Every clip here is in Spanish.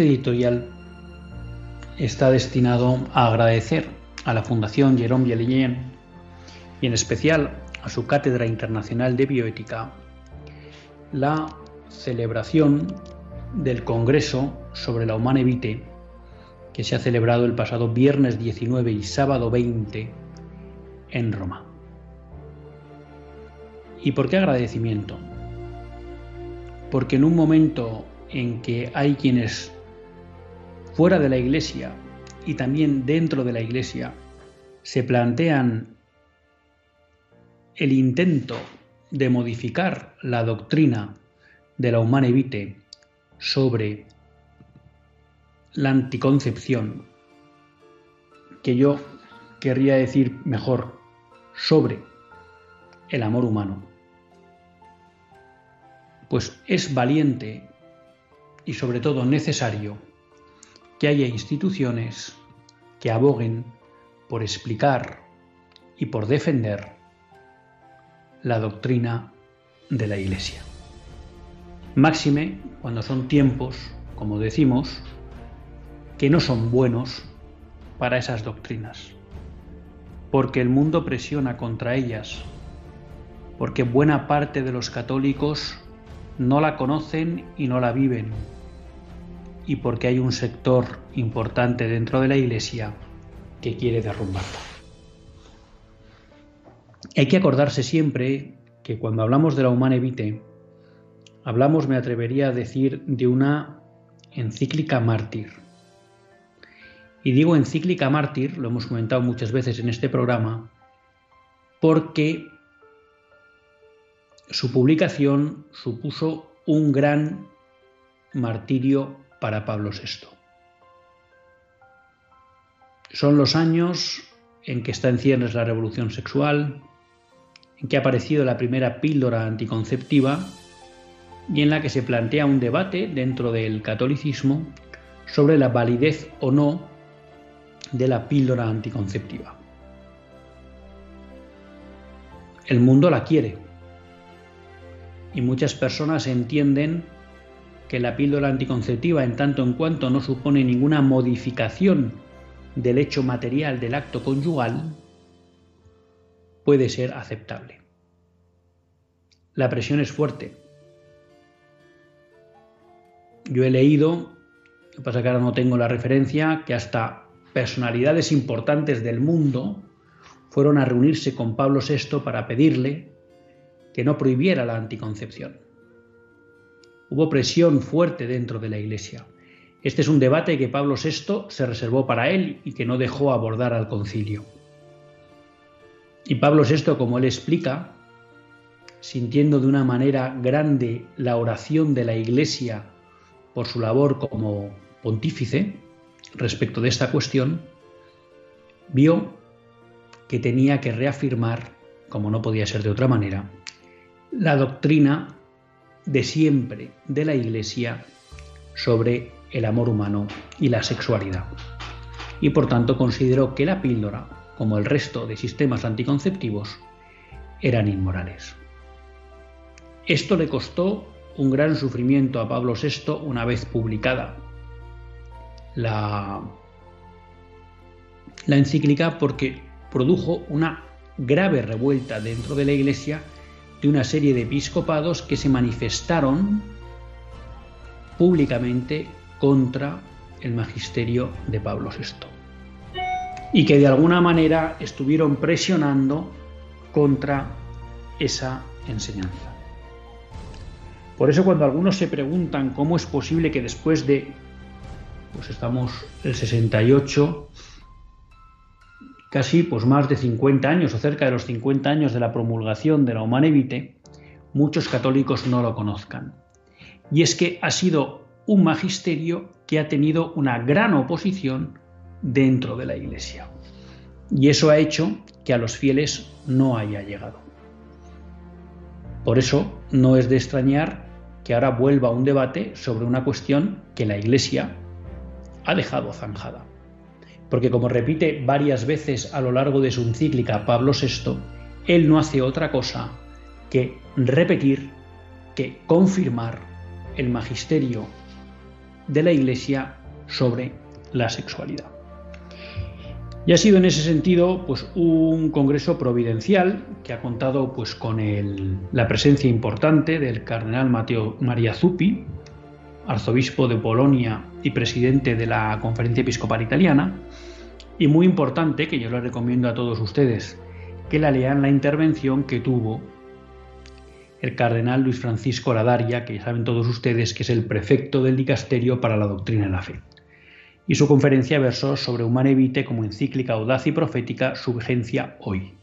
Este editorial está destinado a agradecer a la Fundación Jerome Yelien y en especial a su Cátedra Internacional de Bioética la celebración del Congreso sobre la Humane Vitae que se ha celebrado el pasado viernes 19 y sábado 20 en Roma. ¿Y por qué agradecimiento? Porque en un momento en que hay quienes fuera de la iglesia y también dentro de la iglesia se plantean el intento de modificar la doctrina de la humana evite sobre la anticoncepción, que yo querría decir mejor sobre el amor humano, pues es valiente y sobre todo necesario que haya instituciones que aboguen por explicar y por defender la doctrina de la Iglesia. Máxime cuando son tiempos, como decimos, que no son buenos para esas doctrinas, porque el mundo presiona contra ellas, porque buena parte de los católicos no la conocen y no la viven, y porque hay un sector importante dentro de la Iglesia que quiere derrumbarla. Hay que acordarse siempre que cuando hablamos de la humana vitae, hablamos, me atrevería a decir, de una encíclica mártir. Y digo encíclica mártir, lo hemos comentado muchas veces en este programa, porque su publicación supuso un gran martirio para Pablo VI. Son los años en que está en ciernes la revolución sexual, en que ha aparecido la primera píldora anticonceptiva y en la que se plantea un debate dentro del catolicismo sobre la validez o no de la píldora anticonceptiva. El mundo la quiere y muchas personas entienden que la píldora anticonceptiva, en tanto en cuanto no supone ninguna modificación del hecho material del acto conyugal, puede ser aceptable. La presión es fuerte. Yo he leído, lo que pasa que ahora no tengo la referencia, que hasta personalidades importantes del mundo fueron a reunirse con Pablo VI para pedirle que no prohibiera la anticoncepción. Hubo presión fuerte dentro de la Iglesia. Este es un debate que Pablo VI se reservó para él y que no dejó abordar al concilio. Y Pablo VI, como él explica, sintiendo de una manera grande la oración de la Iglesia por su labor como pontífice respecto de esta cuestión, vio que tenía que reafirmar, como no podía ser de otra manera, la doctrina de siempre de la Iglesia sobre el amor humano y la sexualidad. Y por tanto consideró que la píldora, como el resto de sistemas anticonceptivos, eran inmorales. Esto le costó un gran sufrimiento a Pablo VI una vez publicada la, la encíclica porque produjo una grave revuelta dentro de la Iglesia de una serie de episcopados que se manifestaron públicamente contra el magisterio de Pablo VI y que de alguna manera estuvieron presionando contra esa enseñanza. Por eso cuando algunos se preguntan cómo es posible que después de, pues estamos el 68, casi pues más de 50 años o cerca de los 50 años de la promulgación de la Humane muchos católicos no lo conozcan. Y es que ha sido un magisterio que ha tenido una gran oposición dentro de la Iglesia. Y eso ha hecho que a los fieles no haya llegado. Por eso no es de extrañar que ahora vuelva un debate sobre una cuestión que la Iglesia ha dejado zanjada porque como repite varias veces a lo largo de su encíclica Pablo VI, él no hace otra cosa que repetir, que confirmar el magisterio de la Iglesia sobre la sexualidad. Y ha sido en ese sentido pues, un congreso providencial que ha contado pues, con la presencia importante del cardenal Mateo María Zuppi, arzobispo de Polonia y presidente de la Conferencia Episcopal Italiana, y muy importante, que yo le recomiendo a todos ustedes, que la lean la intervención que tuvo el cardenal Luis Francisco Ladaria, que ya saben todos ustedes que es el prefecto del dicasterio para la doctrina de la fe. Y su conferencia versó sobre Humane Vitae como encíclica audaz y profética, su vigencia hoy.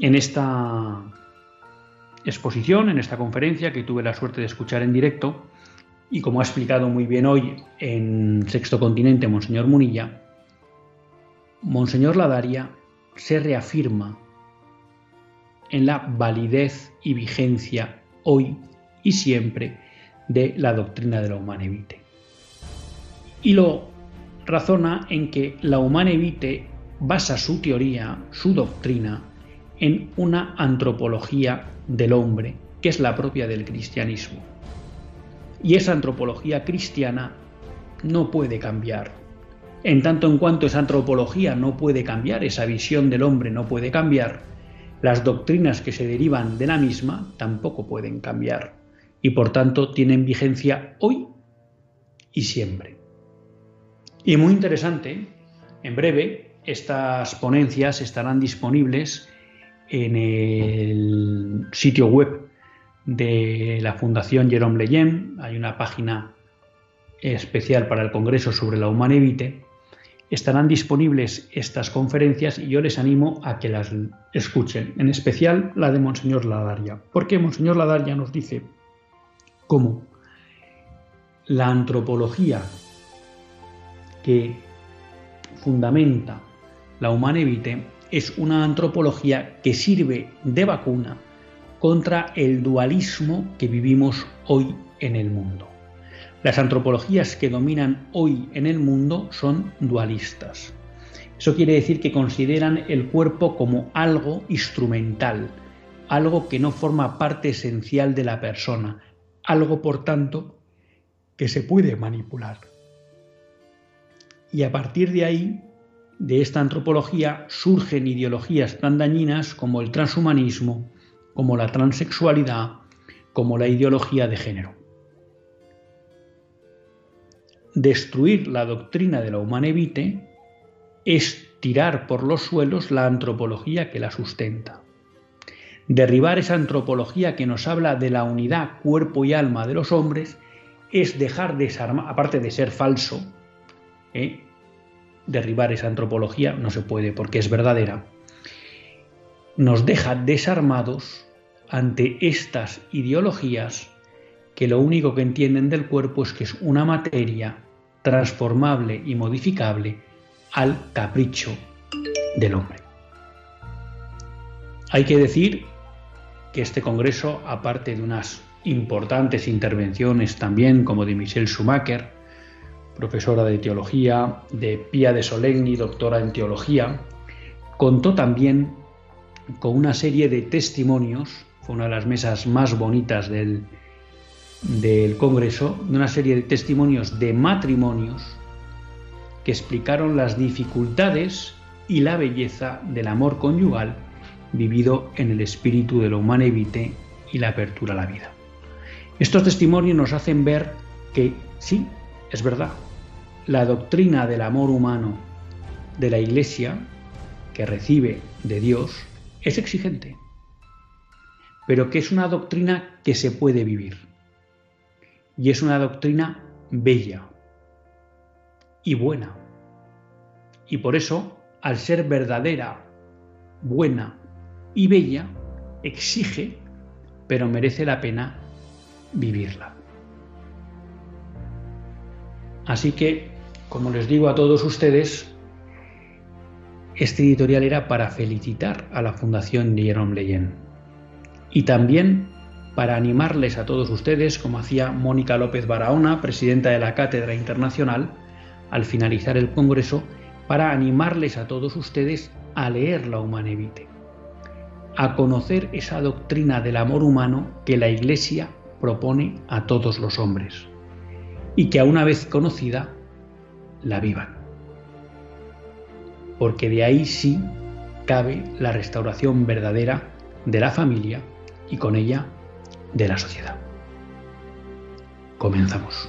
En esta exposición, en esta conferencia que tuve la suerte de escuchar en directo, y como ha explicado muy bien hoy en Sexto Continente Monseñor Munilla, Monseñor Ladaria se reafirma en la validez y vigencia hoy y siempre de la doctrina de la Humane Vitae. Y lo razona en que la Humane Vitae basa su teoría, su doctrina, en una antropología del hombre, que es la propia del cristianismo. Y esa antropología cristiana no puede cambiar, en tanto en cuanto esa antropología no puede cambiar, esa visión del hombre no puede cambiar, las doctrinas que se derivan de la misma tampoco pueden cambiar y por tanto tienen vigencia hoy y siempre. Y muy interesante, en breve estas ponencias estarán disponibles en el sitio web de la Fundación Jerome Leyen. Hay una página especial para el Congreso sobre la Humanevite estarán disponibles estas conferencias y yo les animo a que las escuchen, en especial la de Monseñor Ladaria, porque Monseñor Ladaria nos dice cómo la antropología que fundamenta la Humane Vitae es una antropología que sirve de vacuna contra el dualismo que vivimos hoy en el mundo. Las antropologías que dominan hoy en el mundo son dualistas. Eso quiere decir que consideran el cuerpo como algo instrumental, algo que no forma parte esencial de la persona, algo por tanto que se puede manipular. Y a partir de ahí, de esta antropología, surgen ideologías tan dañinas como el transhumanismo, como la transexualidad, como la ideología de género destruir la doctrina de la humana evite es tirar por los suelos la antropología que la sustenta. Derribar esa antropología que nos habla de la unidad cuerpo y alma de los hombres es dejar desarmar, aparte de ser falso, ¿eh? derribar esa antropología no se puede porque es verdadera, nos deja desarmados ante estas ideologías que lo único que entienden del cuerpo es que es una materia transformable y modificable al capricho del hombre. Hay que decir que este Congreso, aparte de unas importantes intervenciones también como de Michelle Schumacher, profesora de teología, de Pia de Solegni, doctora en teología, contó también con una serie de testimonios, fue una de las mesas más bonitas del, del Congreso de una serie de testimonios de matrimonios que explicaron las dificultades y la belleza del amor conyugal vivido en el espíritu de humano evite y la apertura a la vida. Estos testimonios nos hacen ver que sí, es verdad, la doctrina del amor humano de la Iglesia, que recibe de Dios, es exigente, pero que es una doctrina que se puede vivir. Y es una doctrina bella y buena. Y por eso, al ser verdadera, buena y bella, exige, pero merece la pena vivirla. Así que, como les digo a todos ustedes, este editorial era para felicitar a la Fundación Jerome Leyen y también para animarles a todos ustedes, como hacía Mónica López Barahona, presidenta de la Cátedra Internacional, al finalizar el Congreso, para animarles a todos ustedes a leer la Humanevite, a conocer esa doctrina del amor humano que la Iglesia propone a todos los hombres y que a una vez conocida la vivan. Porque de ahí sí cabe la restauración verdadera de la familia y con ella de la sociedad. Comenzamos.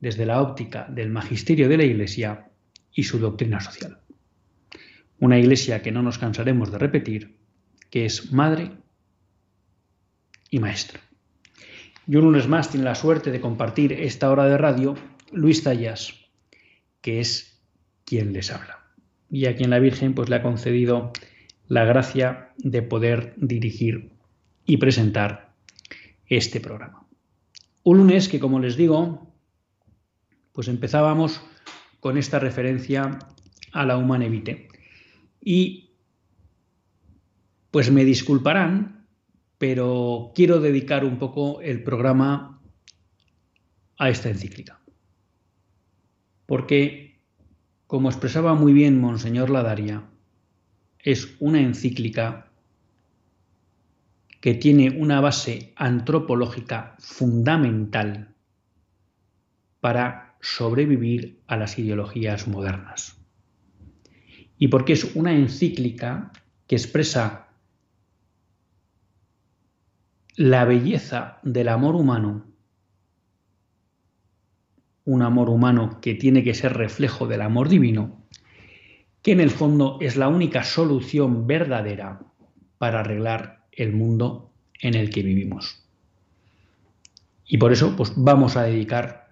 desde la óptica del magisterio de la Iglesia y su doctrina social. Una Iglesia que no nos cansaremos de repetir, que es madre y maestra. Y un lunes más tiene la suerte de compartir esta hora de radio Luis Tallas, que es quien les habla. Y a quien la Virgen pues, le ha concedido la gracia de poder dirigir y presentar este programa. Un lunes que, como les digo, pues empezábamos con esta referencia a la humana Y pues me disculparán, pero quiero dedicar un poco el programa a esta encíclica. Porque, como expresaba muy bien Monseñor Ladaria, es una encíclica que tiene una base antropológica fundamental para sobrevivir a las ideologías modernas. Y porque es una encíclica que expresa la belleza del amor humano, un amor humano que tiene que ser reflejo del amor divino, que en el fondo es la única solución verdadera para arreglar el mundo en el que vivimos. Y por eso pues vamos a dedicar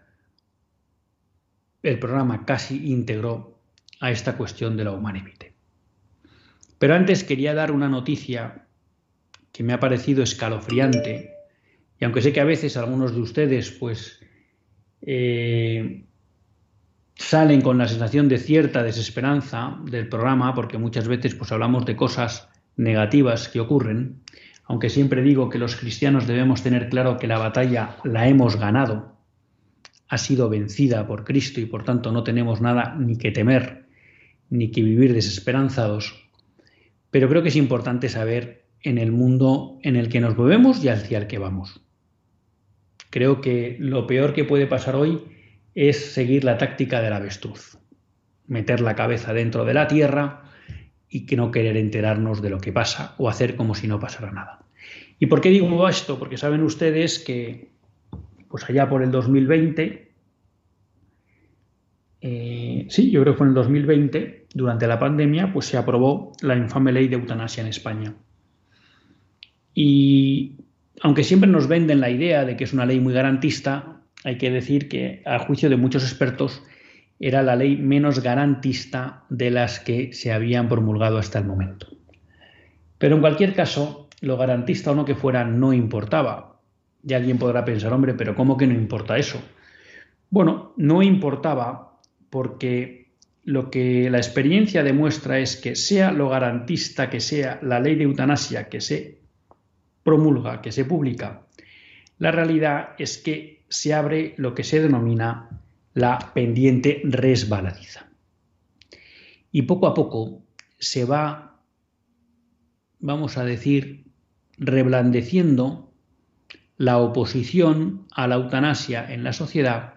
el programa casi íntegro a esta cuestión de la humanidad. Pero antes quería dar una noticia que me ha parecido escalofriante, y aunque sé que a veces algunos de ustedes pues eh, salen con la sensación de cierta desesperanza del programa, porque muchas veces pues hablamos de cosas negativas que ocurren, aunque siempre digo que los cristianos debemos tener claro que la batalla la hemos ganado ha sido vencida por Cristo y por tanto no tenemos nada ni que temer ni que vivir desesperanzados. Pero creo que es importante saber en el mundo en el que nos movemos y hacia el que vamos. Creo que lo peor que puede pasar hoy es seguir la táctica del avestruz, meter la cabeza dentro de la tierra y que no querer enterarnos de lo que pasa o hacer como si no pasara nada. ¿Y por qué digo esto? Porque saben ustedes que, pues allá por el 2020, eh, sí, yo creo que fue en el 2020, durante la pandemia, pues se aprobó la infame ley de eutanasia en España. Y aunque siempre nos venden la idea de que es una ley muy garantista, hay que decir que, a juicio de muchos expertos, era la ley menos garantista de las que se habían promulgado hasta el momento. Pero en cualquier caso, lo garantista o no que fuera no importaba. Y alguien podrá pensar, hombre, pero ¿cómo que no importa eso? Bueno, no importaba porque lo que la experiencia demuestra es que sea lo garantista que sea la ley de eutanasia que se promulga, que se publica, la realidad es que se abre lo que se denomina la pendiente resbaladiza. Y poco a poco se va, vamos a decir, reblandeciendo la oposición a la eutanasia en la sociedad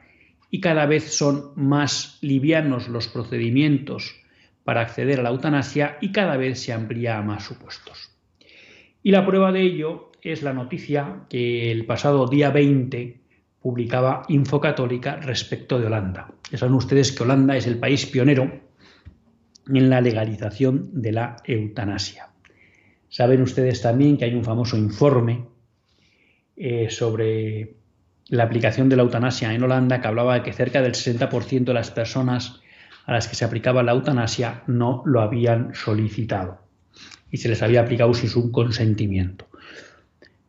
y cada vez son más livianos los procedimientos para acceder a la eutanasia y cada vez se amplía a más supuestos. Y la prueba de ello es la noticia que el pasado día 20 publicaba Infocatólica respecto de Holanda. Ya saben ustedes que Holanda es el país pionero en la legalización de la eutanasia. Saben ustedes también que hay un famoso informe eh, sobre la aplicación de la eutanasia en Holanda que hablaba de que cerca del 60% de las personas a las que se aplicaba la eutanasia no lo habían solicitado y se les había aplicado sin su consentimiento.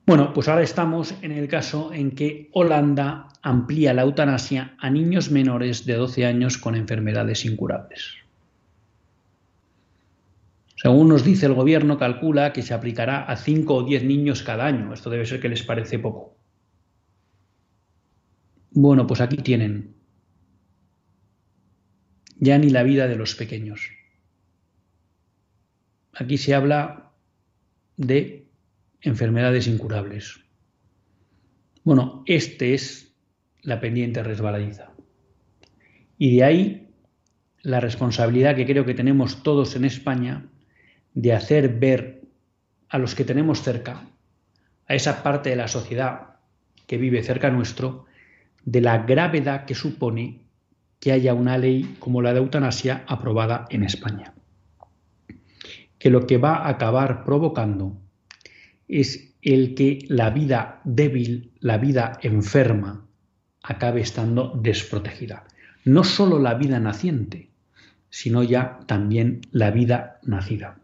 Bueno, pues ahora estamos en el caso en que Holanda amplía la eutanasia a niños menores de 12 años con enfermedades incurables. Según nos dice el gobierno, calcula que se aplicará a 5 o 10 niños cada año. Esto debe ser que les parece poco. Bueno, pues aquí tienen ya ni la vida de los pequeños. Aquí se habla de enfermedades incurables. Bueno, este es la pendiente resbaladiza. Y de ahí la responsabilidad que creo que tenemos todos en España de hacer ver a los que tenemos cerca, a esa parte de la sociedad que vive cerca nuestro, de la gravedad que supone que haya una ley como la de eutanasia aprobada en España. Que lo que va a acabar provocando es el que la vida débil, la vida enferma, acabe estando desprotegida. No solo la vida naciente, sino ya también la vida nacida.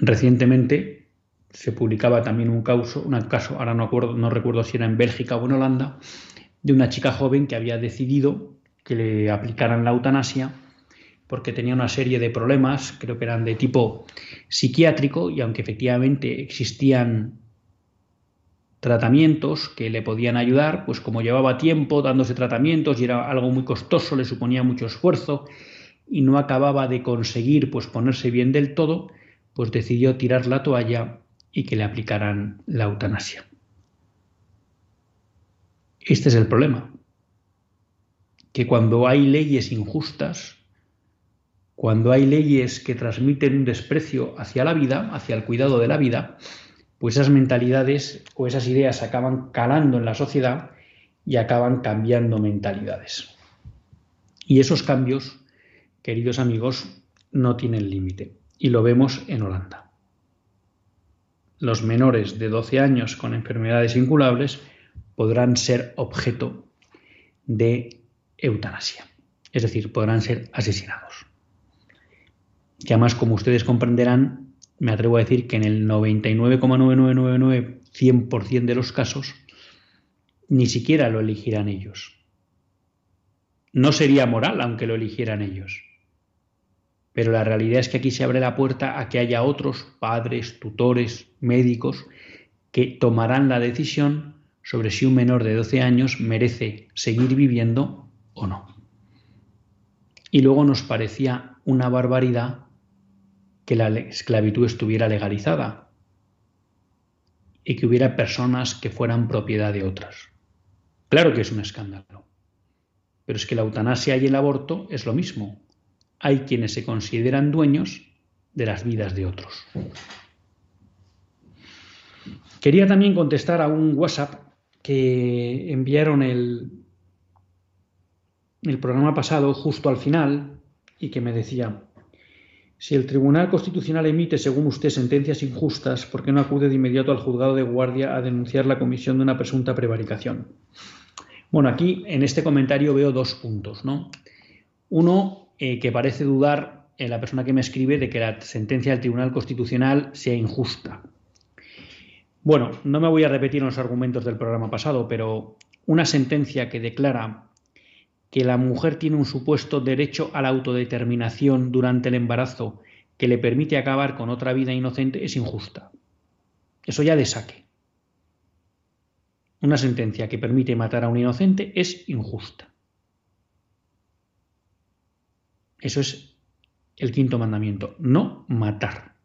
Recientemente se publicaba también un caso, un caso ahora no, acuerdo, no recuerdo si era en Bélgica o en Holanda, de una chica joven que había decidido que le aplicaran la eutanasia porque tenía una serie de problemas, creo que eran de tipo psiquiátrico, y aunque efectivamente existían tratamientos que le podían ayudar, pues como llevaba tiempo dándose tratamientos y era algo muy costoso, le suponía mucho esfuerzo y no acababa de conseguir pues ponerse bien del todo, pues decidió tirar la toalla y que le aplicaran la eutanasia. Este es el problema, que cuando hay leyes injustas, cuando hay leyes que transmiten un desprecio hacia la vida, hacia el cuidado de la vida, pues esas mentalidades o esas ideas acaban calando en la sociedad y acaban cambiando mentalidades. Y esos cambios, queridos amigos, no tienen límite. Y lo vemos en Holanda. Los menores de 12 años con enfermedades incurables podrán ser objeto de eutanasia. Es decir, podrán ser asesinados que además, como ustedes comprenderán, me atrevo a decir que en el 99,9999% de los casos ni siquiera lo elegirán ellos. No sería moral aunque lo eligieran ellos. Pero la realidad es que aquí se abre la puerta a que haya otros padres, tutores, médicos, que tomarán la decisión sobre si un menor de 12 años merece seguir viviendo o no. Y luego nos parecía una barbaridad que la esclavitud estuviera legalizada y que hubiera personas que fueran propiedad de otras. Claro que es un escándalo, pero es que la eutanasia y el aborto es lo mismo. Hay quienes se consideran dueños de las vidas de otros. Quería también contestar a un WhatsApp que enviaron el, el programa pasado justo al final y que me decía, si el Tribunal Constitucional emite, según usted, sentencias injustas, ¿por qué no acude de inmediato al juzgado de guardia a denunciar la comisión de una presunta prevaricación? Bueno, aquí en este comentario veo dos puntos, ¿no? Uno, eh, que parece dudar en la persona que me escribe de que la sentencia del Tribunal Constitucional sea injusta. Bueno, no me voy a repetir los argumentos del programa pasado, pero una sentencia que declara que la mujer tiene un supuesto derecho a la autodeterminación durante el embarazo que le permite acabar con otra vida inocente es injusta. Eso ya de saque. Una sentencia que permite matar a un inocente es injusta. Eso es el quinto mandamiento, no matar.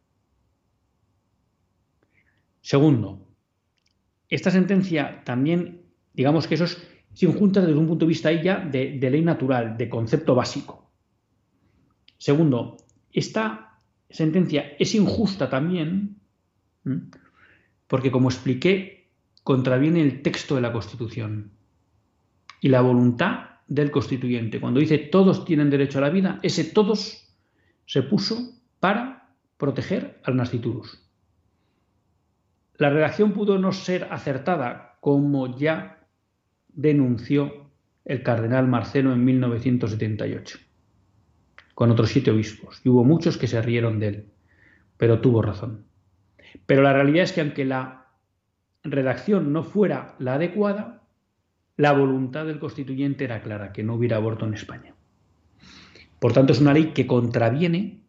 Segundo, esta sentencia también, digamos que eso es, injusta desde un punto de vista ya de, de ley natural, de concepto básico. Segundo, esta sentencia es injusta también porque, como expliqué, contraviene el texto de la Constitución y la voluntad del constituyente. Cuando dice todos tienen derecho a la vida, ese todos se puso para proteger al nasciturus. La redacción pudo no ser acertada, como ya denunció el cardenal Marcelo en 1978, con otros siete obispos, y hubo muchos que se rieron de él, pero tuvo razón. Pero la realidad es que aunque la redacción no fuera la adecuada, la voluntad del constituyente era clara, que no hubiera aborto en España. Por tanto, es una ley que contraviene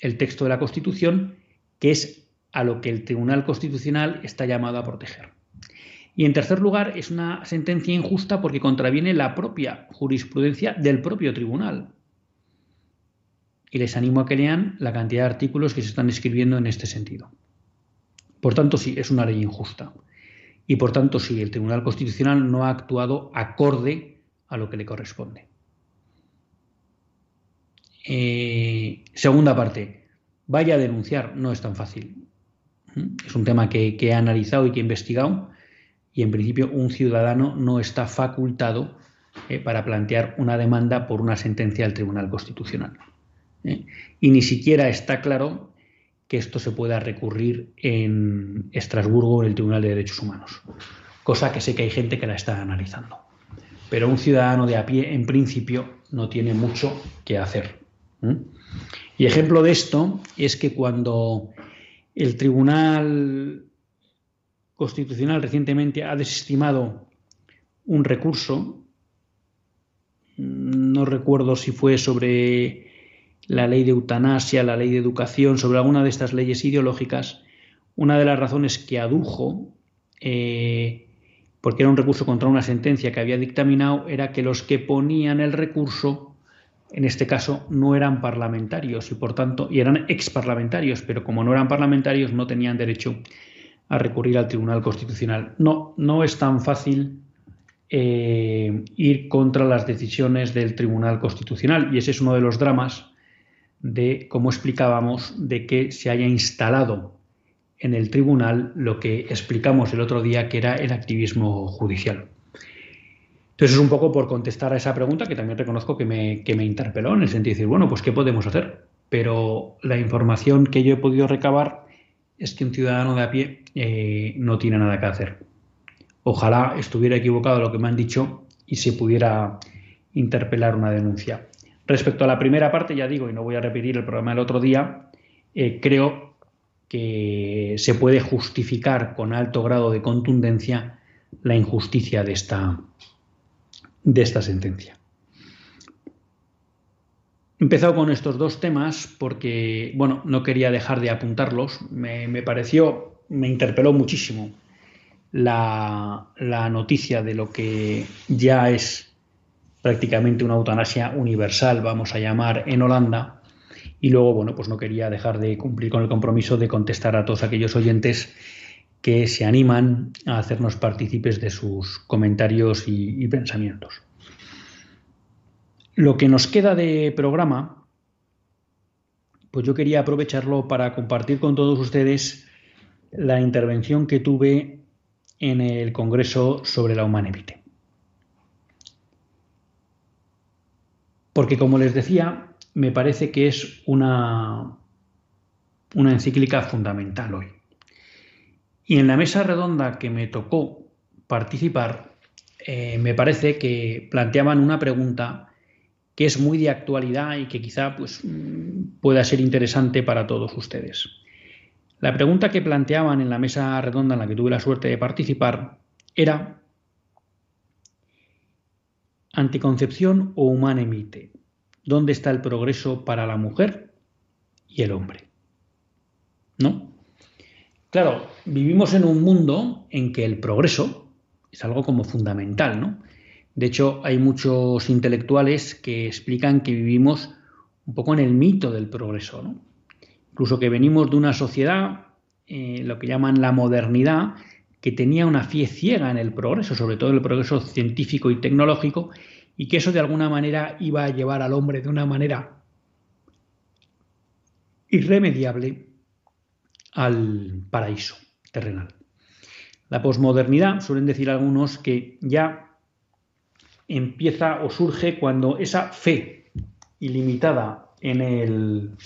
el texto de la Constitución, que es a lo que el Tribunal Constitucional está llamado a proteger. Y en tercer lugar, es una sentencia injusta porque contraviene la propia jurisprudencia del propio tribunal. Y les animo a que lean la cantidad de artículos que se están escribiendo en este sentido. Por tanto, sí, es una ley injusta. Y por tanto, sí, el Tribunal Constitucional no ha actuado acorde a lo que le corresponde. Eh, segunda parte, vaya a denunciar, no es tan fácil. Es un tema que, he analizado y que he investigado y en principio un ciudadano no está facultado eh, para plantear una demanda por una sentencia del Tribunal Constitucional. ¿eh? Y ni siquiera está claro que esto se pueda recurrir en Estrasburgo en el Tribunal de Derechos Humanos, cosa que sé que hay gente que la está analizando. Pero un ciudadano de a pie, en principio, no tiene mucho que hacer. Y ejemplo de esto es que cuando el Tribunal Constitucional recientemente ha desestimado un recurso, no recuerdo si fue sobre la ley de eutanasia, la ley de educación, sobre alguna de estas leyes ideológicas, una de las razones que adujo, eh, porque era un recurso contra una sentencia que había dictaminado, era que los que ponían el recurso en este caso no eran parlamentarios y por tanto, y eran exparlamentarios, pero como no eran parlamentarios no tenían derecho a recurrir al Tribunal Constitucional. No, no es tan fácil eh, ir contra las decisiones del Tribunal Constitucional y ese es uno de los dramas de, como explicábamos, de que se haya instalado en el tribunal lo que explicamos el otro día que era el activismo judicial. Entonces es un poco por contestar a esa pregunta que también reconozco que me, que me interpeló en el sentido de decir, bueno, pues ¿qué podemos hacer? Pero la información que yo he podido recabar es que un ciudadano de a pie eh, no tiene nada que hacer. Ojalá estuviera equivocado lo que me han dicho y se pudiera interpelar una denuncia. Respecto a la primera parte, ya digo, y no voy a repetir el programa del otro día, eh, creo que se puede justificar con alto grado de contundencia la injusticia de esta, de esta sentencia. He empezado con estos dos temas porque, bueno, no quería dejar de apuntarlos. Me, pareció, me interpeló muchísimo la, la, noticia de lo que ya es prácticamente una eutanasia universal, vamos a llamar, en Holanda. Y luego, bueno, pues no quería dejar de cumplir con el compromiso de contestar a todos aquellos oyentes que se animan a hacernos partícipes de sus comentarios y, pensamientos. Lo que nos queda de programa pues yo quería aprovecharlo para compartir con todos ustedes la intervención que tuve en el Congreso sobre la Humanevite. Porque como les decía, me parece que es una, una encíclica fundamental hoy. Y en la mesa redonda que me tocó participar, eh, me parece que planteaban una pregunta que es muy de actualidad y que quizá pues, pueda ser interesante para todos ustedes. La pregunta que planteaban en la mesa redonda en la que tuve la suerte de participar era anticoncepción o humana emite. ¿Dónde está el progreso para la mujer y el hombre? ¿No? Claro, vivimos en un mundo en que el progreso es algo como fundamental, ¿no? De hecho, hay muchos intelectuales que explican que vivimos un poco en el mito del progreso, ¿no? Incluso que venimos de una sociedad, eh, lo que llaman la modernidad, que tenía una fe ciega en el progreso, sobre todo el progreso científico y tecnológico, y que eso de alguna manera iba a llevar al hombre de una manera irremediable al paraíso terrenal. La posmodernidad, suelen decir algunos, que ya empieza o surge cuando esa fe ilimitada en el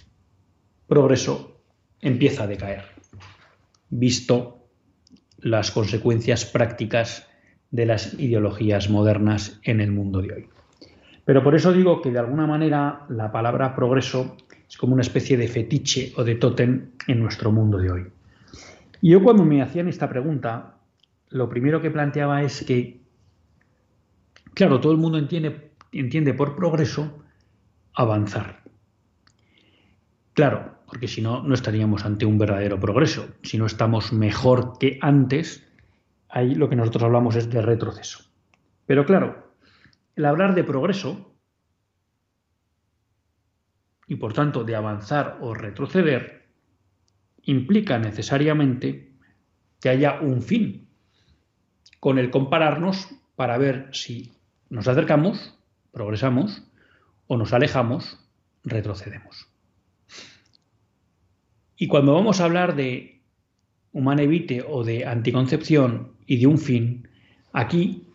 progreso empieza a decaer, visto las consecuencias prácticas de las ideologías modernas en el mundo de hoy. Pero por eso digo que de alguna manera la palabra progreso es como una especie de fetiche o de tótem en nuestro mundo de hoy. Y yo cuando me hacían esta pregunta, lo primero que planteaba es que, claro, todo el mundo entiende, entiende por progreso avanzar. Claro, porque si no, no estaríamos ante un verdadero progreso. Si no estamos mejor que antes, ahí lo que nosotros hablamos es de retroceso. Pero claro, el hablar de progreso y por tanto de avanzar o retroceder, implica necesariamente que haya un fin con el compararnos para ver si nos acercamos, progresamos, o nos alejamos, retrocedemos. Y cuando vamos a hablar de humana evite o de anticoncepción y de un fin, aquí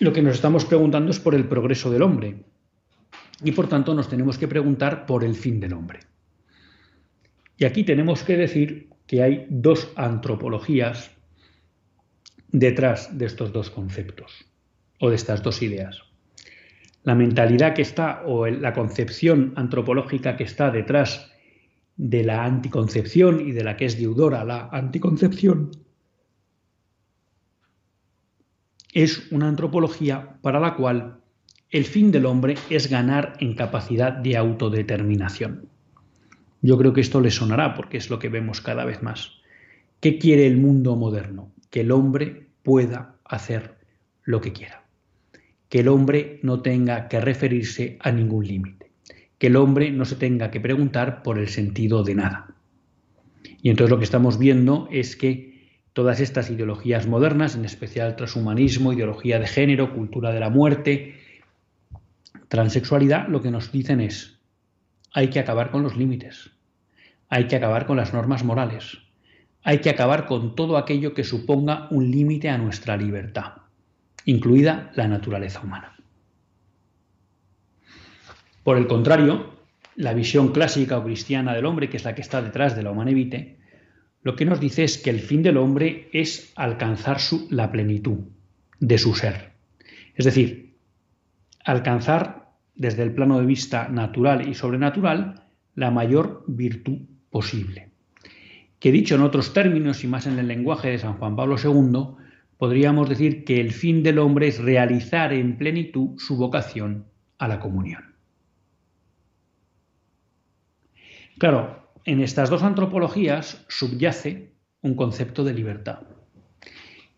lo que nos estamos preguntando es por el progreso del hombre, y por tanto nos tenemos que preguntar por el fin del hombre. Y aquí tenemos que decir que hay dos antropologías detrás de estos dos conceptos o de estas dos ideas. La mentalidad que está o la concepción antropológica que está detrás de la anticoncepción y de la que es deudora la anticoncepción es una antropología para la cual el fin del hombre es ganar en capacidad de autodeterminación. Yo creo que esto le sonará porque es lo que vemos cada vez más. ¿Qué quiere el mundo moderno? Que el hombre pueda hacer lo que quiera. Que el hombre no tenga que referirse a ningún límite. Que el hombre no se tenga que preguntar por el sentido de nada. Y entonces lo que estamos viendo es que todas estas ideologías modernas, en especial transhumanismo, ideología de género, cultura de la muerte, transexualidad lo que nos dicen es, hay que acabar con los límites, hay que acabar con las normas morales, hay que acabar con todo aquello que suponga un límite a nuestra libertad, incluida la naturaleza humana. Por el contrario, la visión clásica o cristiana del hombre, que es la que está detrás de la humanevite, lo que nos dice es que el fin del hombre es alcanzar la plenitud de su ser. Es decir, alcanzar desde el plano de vista natural y sobrenatural la mayor virtud posible. Que dicho en otros términos y más en el lenguaje de San Juan Pablo II, podríamos decir que el fin del hombre es realizar en plenitud su vocación a la comunión. Claro, en estas dos antropologías subyace un concepto de libertad.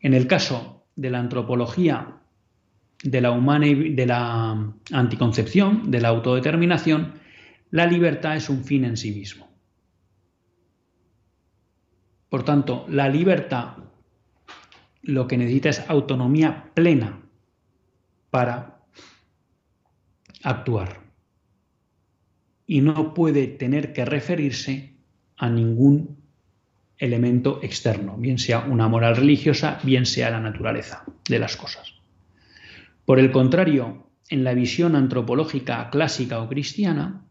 En el caso de la antropología de la, humana, de la anticoncepción, de la autodeterminación, la libertad es un fin en sí mismo. Por tanto, la libertad lo que necesita es autonomía plena para actuar. Y no puede tener que referirse a ningún elemento externo, bien sea una moral religiosa, bien sea la naturaleza de las cosas. Por el contrario, en la visión antropológica clásica o cristiana,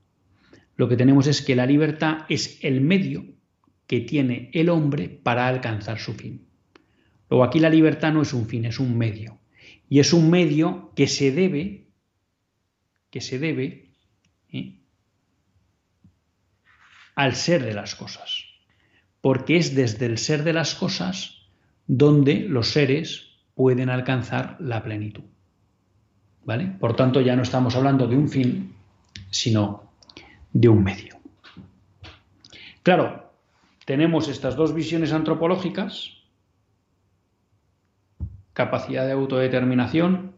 lo que tenemos es que la libertad es el medio que tiene el hombre para alcanzar su fin. Luego aquí la libertad no es un fin, es un medio. Y es un medio que se debe, que se debe ¿eh? Al ser de las cosas. Porque es desde el ser de las cosas donde los seres pueden alcanzar la plenitud. ¿Vale? Por tanto, ya no estamos hablando de un fin, sino de un medio. Claro, tenemos estas dos visiones antropológicas, capacidad de autodeterminación,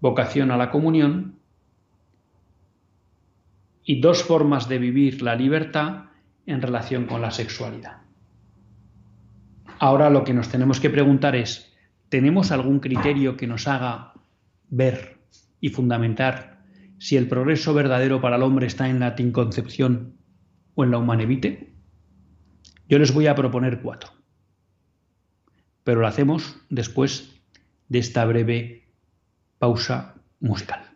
vocación a la comunión, y dos formas de vivir la libertad en relación con la sexualidad. Ahora lo que nos tenemos que preguntar es, ¿tenemos algún criterio que nos haga ver y fundamentar si el progreso verdadero para el hombre está en la tinconcepción o en la humanevite? Yo les voy a proponer cuatro, pero lo hacemos después de esta breve pausa musical.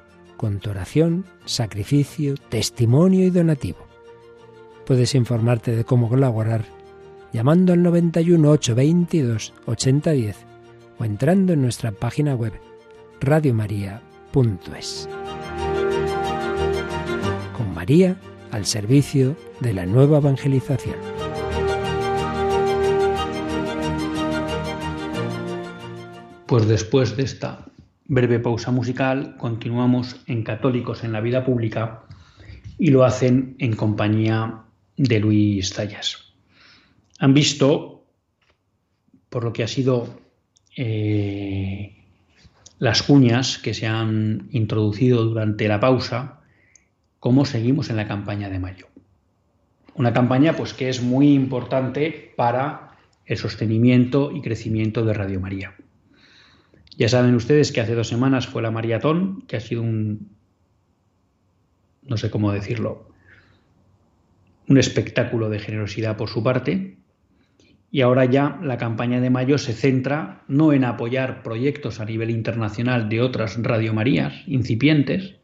con tu oración, sacrificio, testimonio y donativo. Puedes informarte de cómo colaborar llamando al 91 822 8010 o entrando en nuestra página web radiomaria.es. Con María al servicio de la nueva evangelización. Pues después de esta breve pausa musical, continuamos en Católicos en la Vida Pública y lo hacen en compañía de Luis Zayas. Han visto, por lo que ha sido eh, las cuñas que se han introducido durante la pausa, cómo seguimos en la campaña de mayo. Una campaña pues, que es muy importante para el sostenimiento y crecimiento de Radio María. Ya saben ustedes que hace dos semanas fue la maratón, que ha sido un, no sé cómo decirlo, un espectáculo de generosidad por su parte. Y ahora ya la campaña de mayo se centra no en apoyar proyectos a nivel internacional de otras Radio Marías incipientes,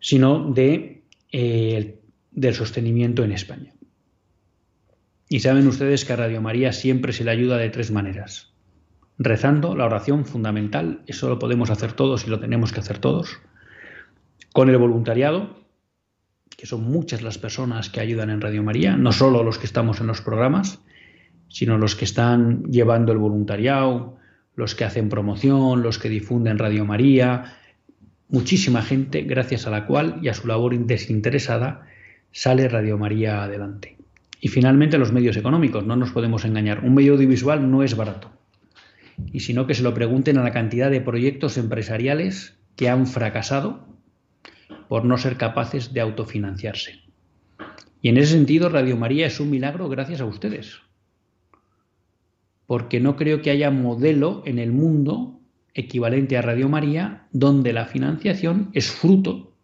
sino de, eh, del sostenimiento en España. Y saben ustedes que a Radio María siempre se le ayuda de tres maneras rezando la oración fundamental, eso lo podemos hacer todos y lo tenemos que hacer todos, con el voluntariado, que son muchas las personas que ayudan en Radio María, no solo los que estamos en los programas, sino los que están llevando el voluntariado, los que hacen promoción, los que difunden Radio María, muchísima gente gracias a la cual y a su labor desinteresada sale Radio María adelante. Y finalmente los medios económicos, no nos podemos engañar, un medio audiovisual no es barato. Y sino que se lo pregunten a la cantidad de proyectos empresariales que han fracasado por no ser capaces de autofinanciarse. Y en ese sentido Radio María es un milagro gracias a ustedes. Porque no creo que haya modelo en el mundo equivalente a Radio María donde la financiación es fruto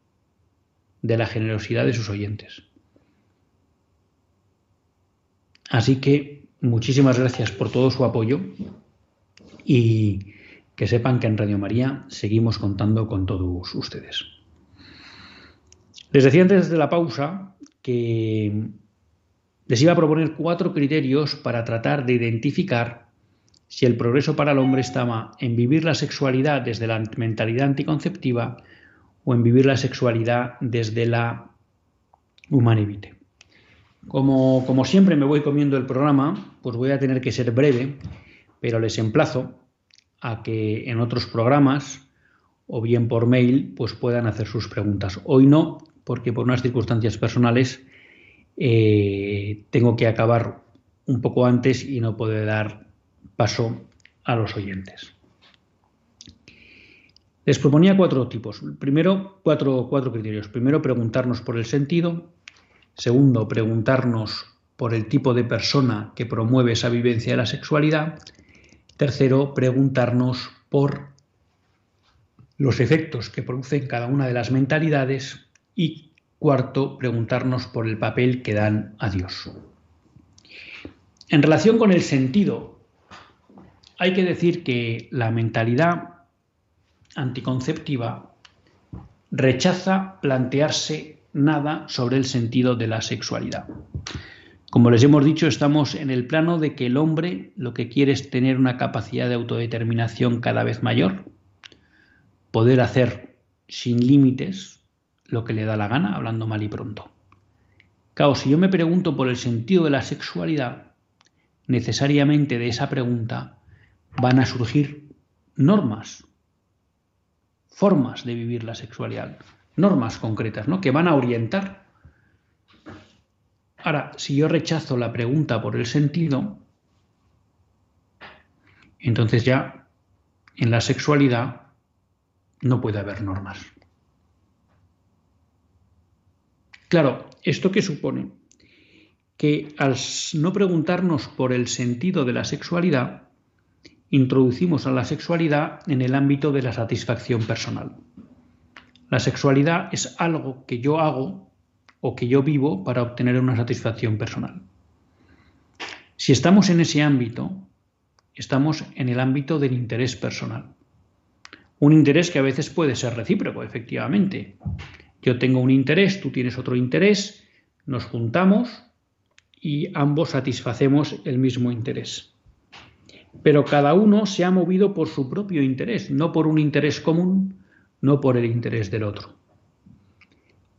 de la generosidad de sus oyentes. Así que muchísimas gracias por todo su apoyo y que sepan que en Radio María seguimos contando con todos ustedes. Les decía antes de la pausa que les iba a proponer cuatro criterios para tratar de identificar si el progreso para el hombre estaba en vivir la sexualidad desde la mentalidad anticonceptiva o en vivir la sexualidad desde la humanivite. Como, como siempre me voy comiendo el programa, pues voy a tener que ser breve, pero les emplazo a que en otros programas o bien por mail pues puedan hacer sus preguntas. Hoy no, porque por unas circunstancias personales eh, tengo que acabar un poco antes y no puedo dar paso a los oyentes. Les proponía cuatro tipos. Primero, cuatro, cuatro criterios. Primero, preguntarnos por el sentido. Segundo, preguntarnos por el tipo de persona que promueve esa vivencia de la sexualidad. Tercero, preguntarnos por los efectos que producen cada una de las mentalidades. Y cuarto, preguntarnos por el papel que dan a Dios. En relación con el sentido, hay que decir que la mentalidad anticonceptiva rechaza plantearse nada sobre el sentido de la sexualidad. Como les hemos dicho, estamos en el plano de que el hombre lo que quiere es tener una capacidad de autodeterminación cada vez mayor, poder hacer sin límites lo que le da la gana, hablando mal y pronto. Claro, si yo me pregunto por el sentido de la sexualidad, necesariamente de esa pregunta van a surgir normas, formas de vivir la sexualidad, normas concretas, ¿no? Que van a orientar. Ahora, si yo rechazo la pregunta por el sentido, entonces ya en la sexualidad no puede haber normas. Claro, ¿esto qué supone? Que al no preguntarnos por el sentido de la sexualidad, introducimos a la sexualidad en el ámbito de la satisfacción personal. La sexualidad es algo que yo hago o que yo vivo para obtener una satisfacción personal. Si estamos en ese ámbito, estamos en el ámbito del interés personal. Un interés que a veces puede ser recíproco, efectivamente. Yo tengo un interés, tú tienes otro interés, nos juntamos y ambos satisfacemos el mismo interés. Pero cada uno se ha movido por su propio interés, no por un interés común, no por el interés del otro.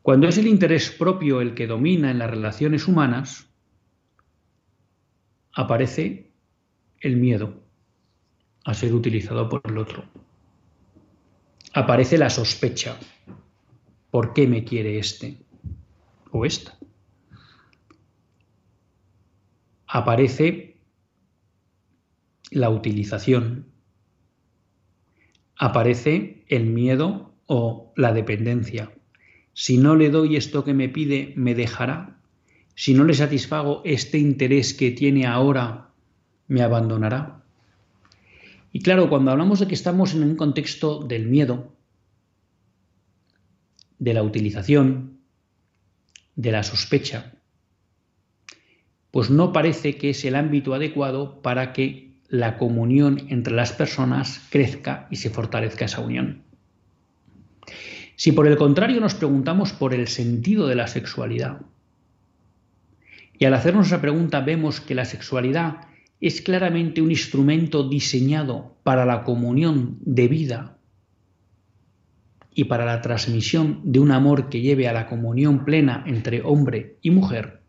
Cuando es el interés propio el que domina en las relaciones humanas, aparece el miedo a ser utilizado por el otro. Aparece la sospecha, ¿Por qué me quiere este o esta? Aparece la utilización, aparece el miedo o la dependencia. Si no le doy esto que me pide, me dejará. Si no le satisfago este interés que tiene ahora, me abandonará. Y claro, cuando hablamos de que estamos en un contexto del miedo, de la utilización, de la sospecha, pues no parece que es el ámbito adecuado para que la comunión entre las personas crezca y se fortalezca esa unión. Si por el contrario nos preguntamos por el sentido de la sexualidad, y al hacernos esa pregunta vemos que la sexualidad es claramente un instrumento diseñado para la comunión de vida y para la transmisión de un amor que lleve a la comunión plena entre hombre y mujer,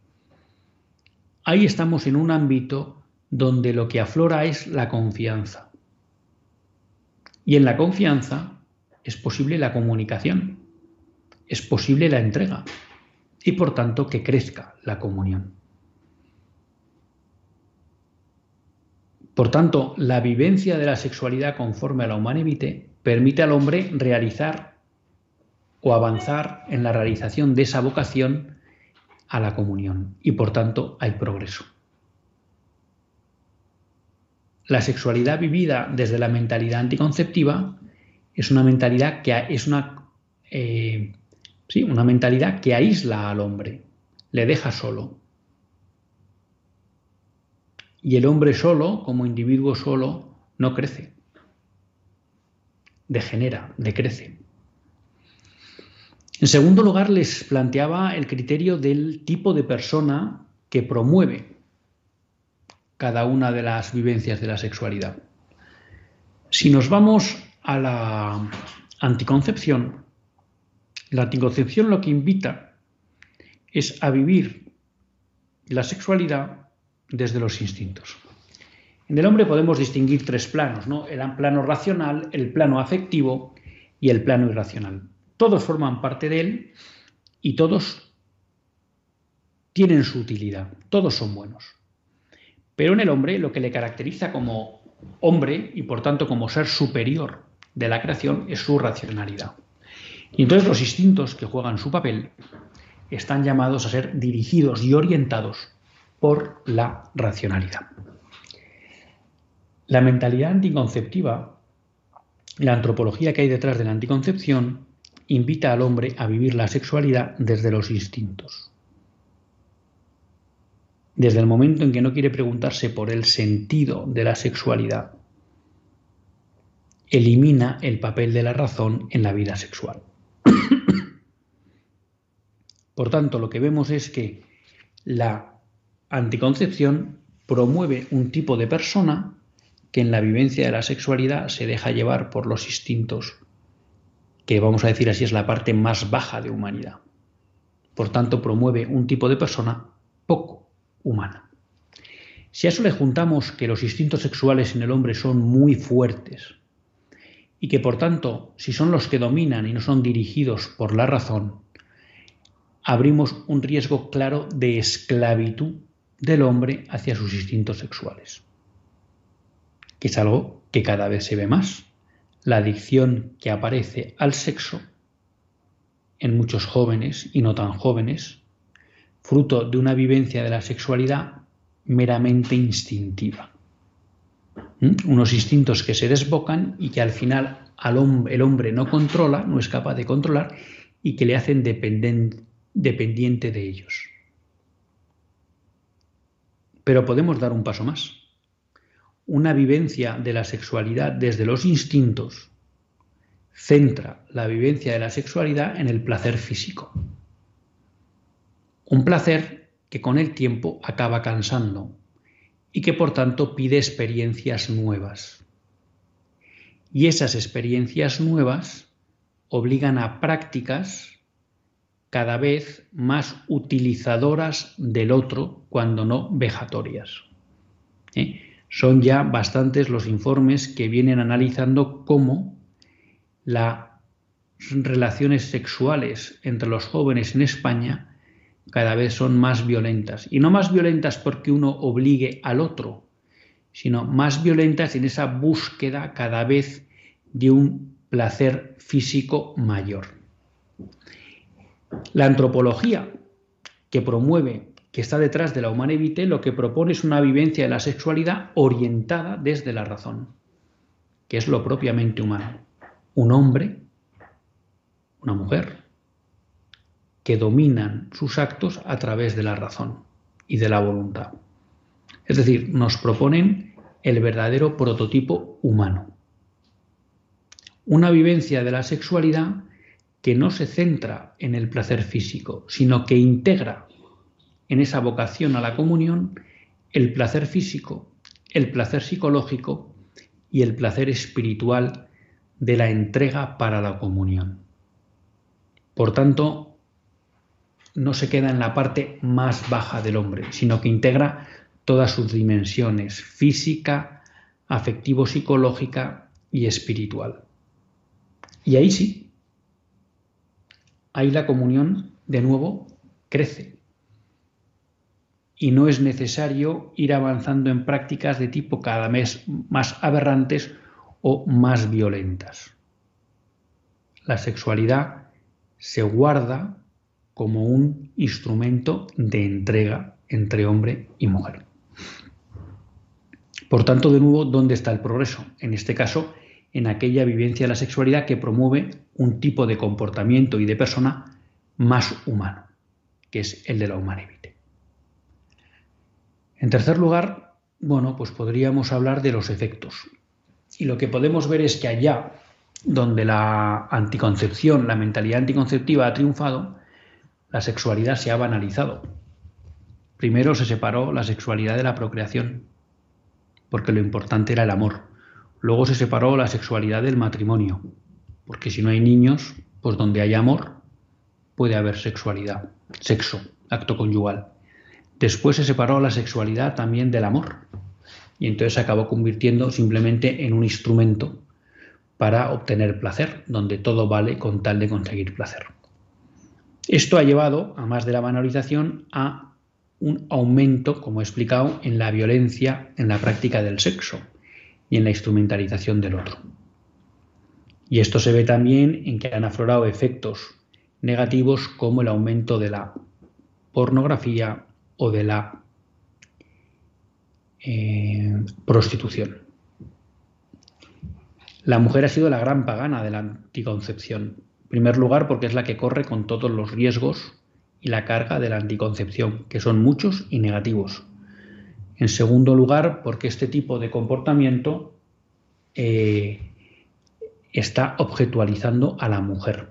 ahí estamos en un ámbito donde lo que aflora es la confianza. Y en la confianza es posible la comunicación, es posible la entrega y por tanto que crezca la comunión. Por tanto, la vivencia de la sexualidad conforme a la humanevite permite al hombre realizar o avanzar en la realización de esa vocación a la comunión y por tanto hay progreso. La sexualidad vivida desde la mentalidad anticonceptiva es una mentalidad que es una, eh, sí, una mentalidad que aísla al hombre, le deja solo. Y el hombre solo, como individuo solo, no crece, degenera, decrece. En segundo lugar, les planteaba el criterio del tipo de persona que promueve cada una de las vivencias de la sexualidad. Si nos vamos a la anticoncepción, la anticoncepción lo que invita es a vivir la sexualidad desde los instintos. En el hombre podemos distinguir tres planos, ¿no? el plano racional, el plano afectivo y el plano irracional. Todos forman parte de él y todos tienen su utilidad, todos son buenos. Pero en el hombre lo que le caracteriza como hombre y por tanto como ser superior de la creación es su racionalidad. Y entonces los instintos que juegan su papel están llamados a ser dirigidos y orientados por la racionalidad. La mentalidad anticonceptiva, la antropología que hay detrás de la anticoncepción, invita al hombre a vivir la sexualidad desde los instintos desde el momento en que no quiere preguntarse por el sentido de la sexualidad, elimina el papel de la razón en la vida sexual. por tanto, lo que vemos es que la anticoncepción promueve un tipo de persona que en la vivencia de la sexualidad se deja llevar por los instintos, que vamos a decir así es la parte más baja de humanidad. Por tanto, promueve un tipo de persona poco humana. Si a eso le juntamos que los instintos sexuales en el hombre son muy fuertes y que por tanto, si son los que dominan y no son dirigidos por la razón, abrimos un riesgo claro de esclavitud del hombre hacia sus instintos sexuales, que es algo que cada vez se ve más. La adicción que aparece al sexo en muchos jóvenes y no tan jóvenes fruto de una vivencia de la sexualidad meramente instintiva. Unos instintos que se desbocan y que al final el hombre no controla, no es capaz de controlar y que le hacen dependiente de ellos. Pero podemos dar un paso más. Una vivencia de la sexualidad desde los instintos centra la vivencia de la sexualidad en el placer físico. Un placer que con el tiempo acaba cansando y que por tanto pide experiencias nuevas. Y esas experiencias nuevas obligan a prácticas cada vez más utilizadoras del otro, cuando no vejatorias. ¿Eh? Son ya bastantes los informes que vienen analizando cómo las relaciones sexuales entre los jóvenes en España cada vez son más violentas. Y no más violentas porque uno obligue al otro, sino más violentas en esa búsqueda cada vez de un placer físico mayor. La antropología que promueve, que está detrás de la humana lo que propone es una vivencia de la sexualidad orientada desde la razón, que es lo propiamente humano. Un hombre, una mujer, que dominan sus actos a través de la razón y de la voluntad. Es decir, nos proponen el verdadero prototipo humano. Una vivencia de la sexualidad que no se centra en el placer físico, sino que integra en esa vocación a la comunión el placer físico, el placer psicológico y el placer espiritual de la entrega para la comunión. Por tanto, no se queda en la parte más baja del hombre, sino que integra todas sus dimensiones, física, afectivo-psicológica y espiritual. Y ahí sí, ahí la comunión de nuevo crece. Y no es necesario ir avanzando en prácticas de tipo cada vez más aberrantes o más violentas. La sexualidad se guarda como un instrumento de entrega entre hombre y mujer. Por tanto, de nuevo, ¿dónde está el progreso? En este caso, en aquella vivencia de la sexualidad que promueve un tipo de comportamiento y de persona más humano, que es el de la humanivite. En tercer lugar, bueno, pues podríamos hablar de los efectos. Y lo que podemos ver es que allá donde la anticoncepción, la mentalidad anticonceptiva ha triunfado, la sexualidad se ha banalizado. Primero se separó la sexualidad de la procreación porque lo importante era el amor. Luego se separó la sexualidad del matrimonio, porque si no hay niños, pues donde hay amor, puede haber sexualidad, sexo, acto conyugal. Después se separó la sexualidad también del amor, y entonces se acabó convirtiendo simplemente en un instrumento para obtener placer, donde todo vale con tal de conseguir placer. Esto ha llevado, a más de la banalización, a un aumento, como he explicado, en la violencia en la práctica del sexo y en la instrumentalización del otro. Y esto se ve también en que han aflorado efectos negativos como el aumento de la pornografía o de la eh, prostitución. La mujer ha sido la gran pagana de la anticoncepción. Primer lugar, porque es la que corre con todos los riesgos y la carga de la anticoncepción, que son muchos y negativos. En segundo lugar, porque este tipo de comportamiento eh, está objetualizando a la mujer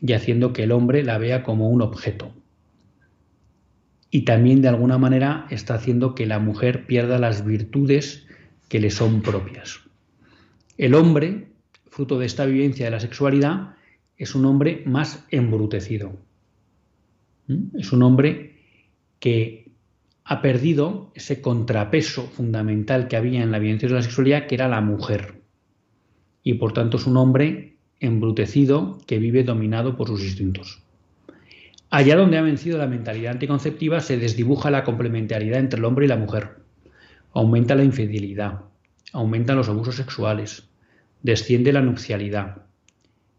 y haciendo que el hombre la vea como un objeto. Y también de alguna manera está haciendo que la mujer pierda las virtudes que le son propias. El hombre, fruto de esta vivencia de la sexualidad, es un hombre más embrutecido. ¿Mm? Es un hombre que ha perdido ese contrapeso fundamental que había en la violencia de la sexualidad, que era la mujer. Y por tanto es un hombre embrutecido que vive dominado por sus instintos. Allá donde ha vencido la mentalidad anticonceptiva se desdibuja la complementariedad entre el hombre y la mujer. Aumenta la infidelidad, aumentan los abusos sexuales, desciende la nupcialidad,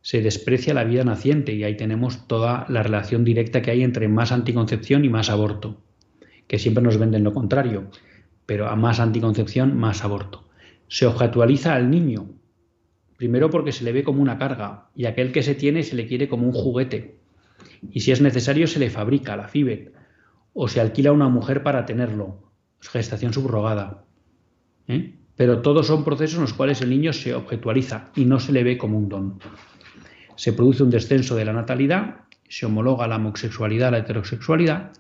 se desprecia la vida naciente y ahí tenemos toda la relación directa que hay entre más anticoncepción y más aborto, que siempre nos venden lo contrario, pero a más anticoncepción, más aborto. Se objetualiza al niño, primero porque se le ve como una carga y aquel que se tiene se le quiere como un juguete. Y si es necesario se le fabrica la FIBET o se alquila a una mujer para tenerlo, gestación subrogada. ¿eh? Pero todos son procesos en los cuales el niño se objetualiza y no se le ve como un don se produce un descenso de la natalidad, se homologa la homosexualidad a la heterosexualidad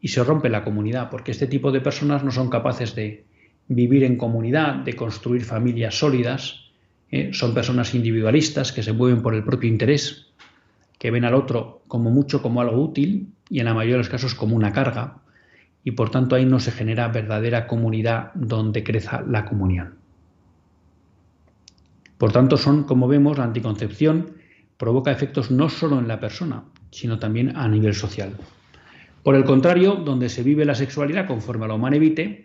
y se rompe la comunidad, porque este tipo de personas no son capaces de vivir en comunidad, de construir familias sólidas, ¿eh? son personas individualistas que se mueven por el propio interés, que ven al otro como mucho como algo útil y en la mayoría de los casos como una carga, y por tanto ahí no se genera verdadera comunidad donde creza la comunión. Por tanto, son, como vemos, la anticoncepción provoca efectos no solo en la persona, sino también a nivel social. Por el contrario, donde se vive la sexualidad conforme a la humana evite,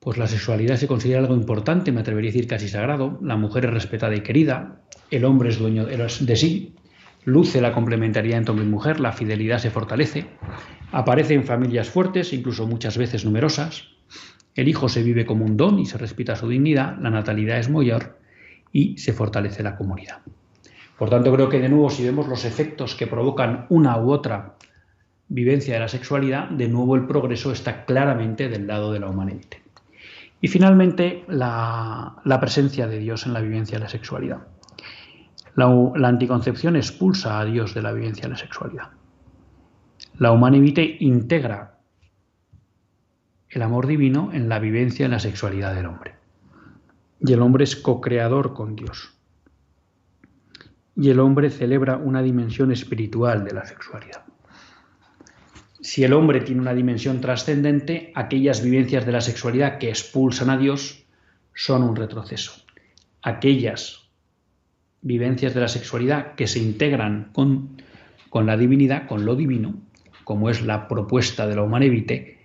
pues la sexualidad se considera algo importante, me atrevería a decir casi sagrado, la mujer es respetada y querida, el hombre es dueño de sí, luce la complementariedad entre hombre y mujer, la fidelidad se fortalece, aparece en familias fuertes, incluso muchas veces numerosas, el hijo se vive como un don y se respeta su dignidad, la natalidad es mayor y se fortalece la comunidad. Por tanto, creo que de nuevo, si vemos los efectos que provocan una u otra vivencia de la sexualidad, de nuevo el progreso está claramente del lado de la humanidad. Y finalmente, la, presencia de Dios en la vivencia de la sexualidad. La, anticoncepción expulsa a Dios de la vivencia de la sexualidad. La humanidad integra el amor divino en la vivencia en la sexualidad del hombre. Y el hombre es co-creador con Dios. Y el hombre celebra una dimensión espiritual de la sexualidad. Si el hombre tiene una dimensión trascendente, aquellas vivencias de la sexualidad que expulsan a Dios son un retroceso. Aquellas vivencias de la sexualidad que se integran con, la divinidad, con lo divino, como es la propuesta de la Humanevite,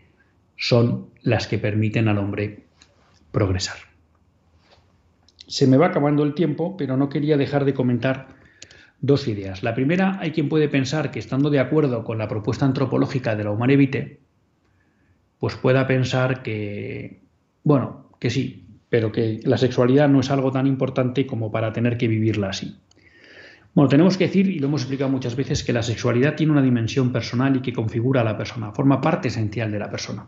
son las que permiten al hombre progresar. Se me va acabando el tiempo, pero no quería dejar de comentar dos ideas. La primera, hay quien puede pensar que estando de acuerdo con la propuesta antropológica de la Humanevite, pues pueda pensar que, bueno, que sí, pero que la sexualidad no es algo tan importante como para tener que vivirla así. Bueno, tenemos que decir, y lo hemos explicado muchas veces, que la sexualidad tiene una dimensión personal y que configura a la persona, forma parte esencial de la persona.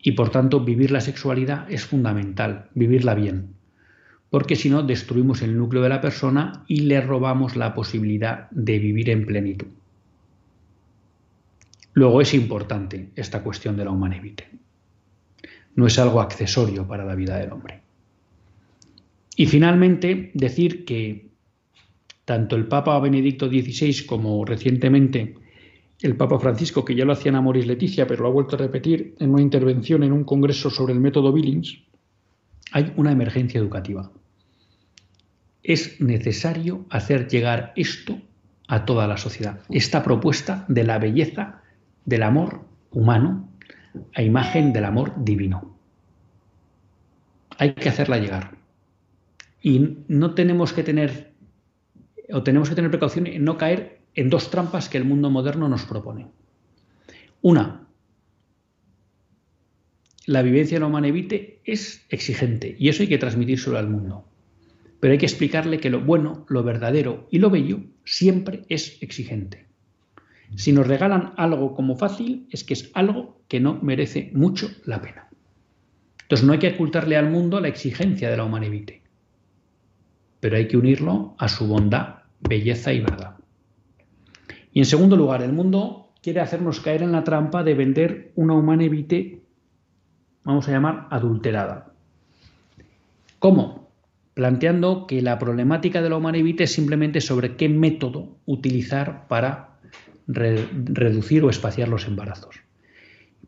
Y por tanto, vivir la sexualidad es fundamental, vivirla bien porque si no destruimos el núcleo de la persona y le robamos la posibilidad de vivir en plenitud. Luego es importante esta cuestión de la humanevite. No es algo accesorio para la vida del hombre. Y finalmente decir que tanto el Papa Benedicto XVI como recientemente el Papa Francisco, que ya lo hacían a Moris Leticia, pero lo ha vuelto a repetir en una intervención en un congreso sobre el método Billings, hay una emergencia educativa es necesario hacer llegar esto a toda la sociedad. Esta propuesta de la belleza del amor humano a imagen del amor divino. Hay que hacerla llegar. Y no tenemos que tener, o tenemos que tener precaución en no caer en dos trampas que el mundo moderno nos propone. Una, la vivencia no evite es exigente y eso hay que transmitírselo al mundo pero hay que explicarle que lo bueno, lo verdadero y lo bello siempre es exigente. Si nos regalan algo como fácil, es que es algo que no merece mucho la pena. Entonces no hay que ocultarle al mundo la exigencia de la humanevite, pero hay que unirlo a su bondad, belleza y verdad. Y en segundo lugar, el mundo quiere hacernos caer en la trampa de vender una humanevite, vamos a llamar adulterada. ¿Cómo? planteando que la problemática de la humanidad es simplemente sobre qué método utilizar para reducir o espaciar los embarazos.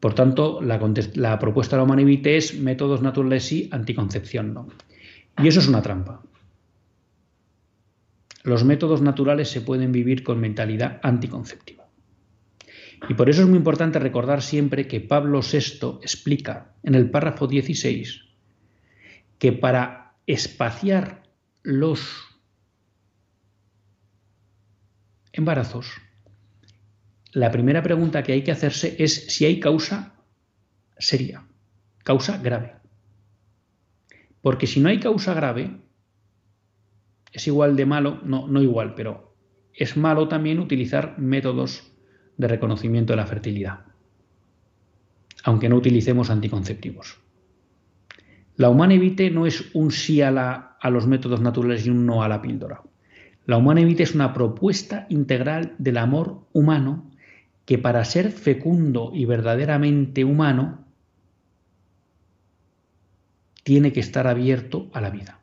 Por tanto, la, propuesta de la humanidad es métodos naturales sí, anticoncepción no. Y eso es una trampa. Los métodos naturales se pueden vivir con mentalidad anticonceptiva. Y por eso es muy importante recordar siempre que Pablo VI explica en el párrafo 16 que para espaciar los embarazos, la primera pregunta que hay que hacerse es si hay causa seria, causa grave. Porque si no hay causa grave, es igual de malo, no, no igual, pero es malo también utilizar métodos de reconocimiento de la fertilidad, aunque no utilicemos anticonceptivos. La Humanevite no es un sí a, los métodos naturales y un no a la píldora. La Humanevite es una propuesta integral del amor humano que para ser fecundo y verdaderamente humano tiene que estar abierto a la vida.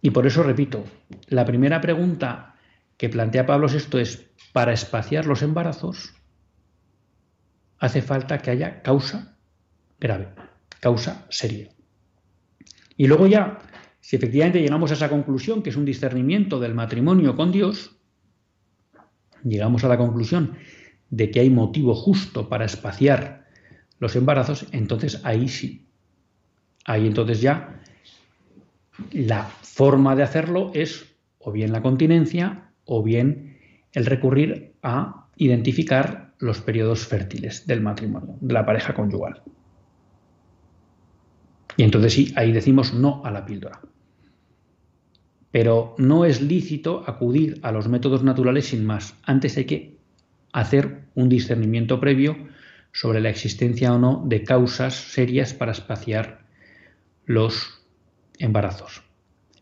Y por eso repito, la primera pregunta que plantea Pablo VI es, para espaciar los embarazos, hace falta que haya causa grave causa seria. Y luego ya, si efectivamente llegamos a esa conclusión, que es un discernimiento del matrimonio con Dios, llegamos a la conclusión de que hay motivo justo para espaciar los embarazos, entonces ahí sí. Ahí entonces ya la forma de hacerlo es o bien la continencia o bien el recurrir a identificar los periodos fértiles del matrimonio, de la pareja conyugal. Y entonces sí, ahí decimos no a la píldora. Pero no es lícito acudir a los métodos naturales sin más. Antes hay que hacer un discernimiento previo sobre la existencia o no de causas serias para espaciar los embarazos.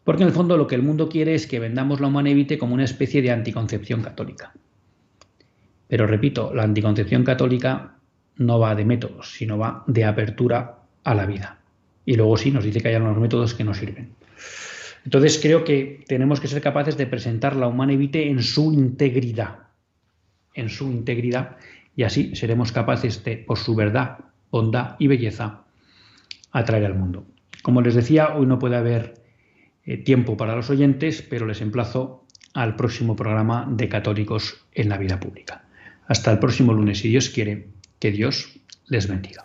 Porque en el fondo lo que el mundo quiere es que vendamos la humanevite como una especie de anticoncepción católica. Pero repito, la anticoncepción católica no va de métodos, sino va de apertura a la vida. Y luego sí nos dice que hay algunos métodos que no sirven. Entonces creo que tenemos que ser capaces de presentar la humana evite en su integridad, en su integridad, y así seremos capaces de, por su verdad, bondad y belleza, atraer al mundo. Como les decía, hoy no puede haber eh, tiempo para los oyentes, pero les emplazo al próximo programa de Católicos en la Vida Pública. Hasta el próximo lunes, si Dios quiere, que Dios les bendiga.